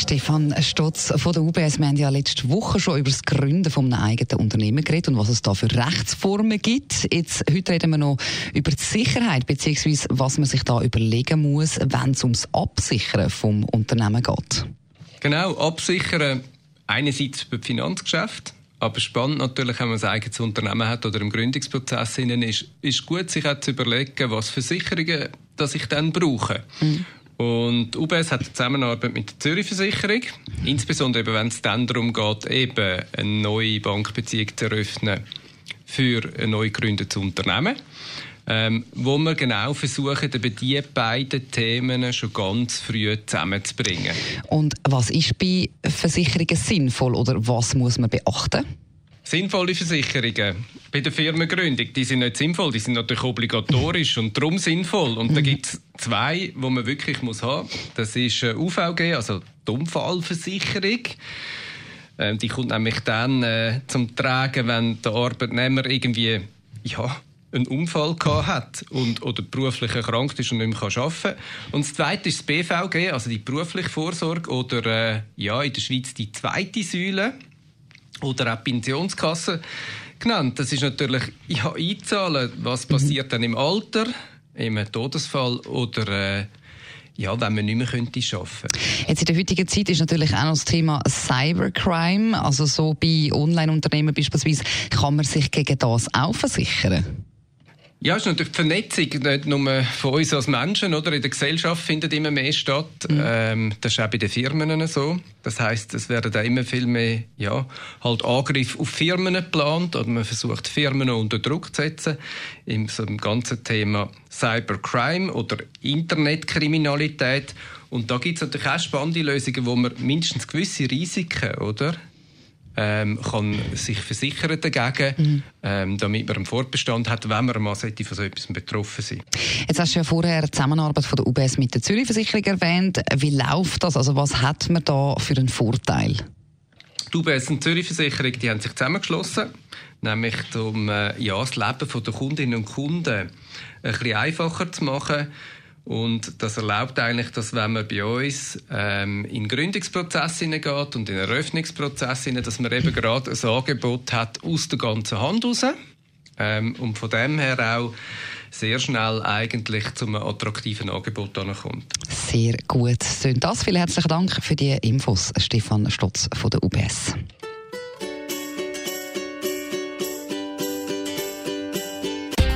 Stefan Stotz von der UBS. Wir haben ja letzte Woche schon über das Gründen von einem eigenen Unternehmen geredet und was es da für Rechtsformen gibt. Jetzt, heute reden wir noch über die Sicherheit, beziehungsweise was man sich da überlegen muss, wenn es ums Absichern vom Unternehmen geht. Genau, absichern einerseits für Finanzgeschäft, aber spannend natürlich, wenn man ein eigenes Unternehmen hat oder im Gründungsprozess ist, ist gut, sich auch zu überlegen, was für Sicherungen dass ich dann brauche. Mhm. Und UBS hat eine Zusammenarbeit mit der Zürich Versicherung, insbesondere wenn es dann darum geht, eben eine neue Bankbeziehung zu eröffnen für ein neu gegründetes Unternehmen. Ähm, wo wir genau versuchen, eben diese beiden Themen schon ganz früh zusammenzubringen. Und was ist bei Versicherungen sinnvoll oder was muss man beachten? Sinnvolle Versicherungen bei der Firmengründung, die sind nicht sinnvoll, die sind natürlich obligatorisch und darum sinnvoll. Und da mhm. gibt es zwei, wo man wirklich muss haben. Das ist äh, UVG, also die Unfallversicherung. Ähm, die kommt nämlich dann äh, zum Tragen, wenn der Arbeitnehmer irgendwie ja, einen Unfall gehabt hat und, oder beruflich erkrankt ist und nicht mehr arbeiten kann. Und das Zweite ist das BVG, also die berufliche Vorsorge oder äh, ja, in der Schweiz die zweite Säule oder auch Pensionskasse genannt. Das ist natürlich ja, einzahlen, was passiert dann im Alter, im Todesfall oder äh, ja, wenn man nicht mehr könnte arbeiten Jetzt in der heutigen Zeit ist natürlich auch noch das Thema Cybercrime. Also so bei Online-Unternehmen beispielsweise kann man sich gegen das auch versichern? Ja, es ist natürlich die Vernetzung nicht nur von uns als Menschen, oder? In der Gesellschaft findet immer mehr statt. Mhm. Ähm, das ist auch bei den Firmen so. Das heißt, es werden da immer viel mehr, ja, halt Angriffe auf Firmen geplant oder man versucht Firmen unter Druck zu setzen. Im so einem ganzen Thema Cybercrime oder Internetkriminalität. Und da gibt es natürlich auch spannende Lösungen, wo man mindestens gewisse Risiken, oder? Ähm, kann sich versichern dagegen, mhm. ähm, damit man einen Fortbestand hat, wenn man mal von so etwas betroffen sein Jetzt hast du ja vorher die Zusammenarbeit von der UBS mit der Zürich Versicherung erwähnt. Wie läuft das? Also was hat man da für einen Vorteil? Die UBS und die Zürich Versicherung die haben sich zusammengeschlossen, nämlich um äh, ja, das Leben der Kundinnen und Kunden ein bisschen einfacher zu machen und das erlaubt eigentlich, dass wenn man bei uns ähm, in Gründungsprozess hineingeht und in Eröffnungsprozess hinein, dass man eben gerade ein Angebot hat aus der ganzen Hand raus. Ähm, und von dem her auch sehr schnell eigentlich zu einem attraktiven Angebot kommt. Sehr gut. Das. Vielen herzlichen Dank für die Infos, Stefan Stotz von der UBS.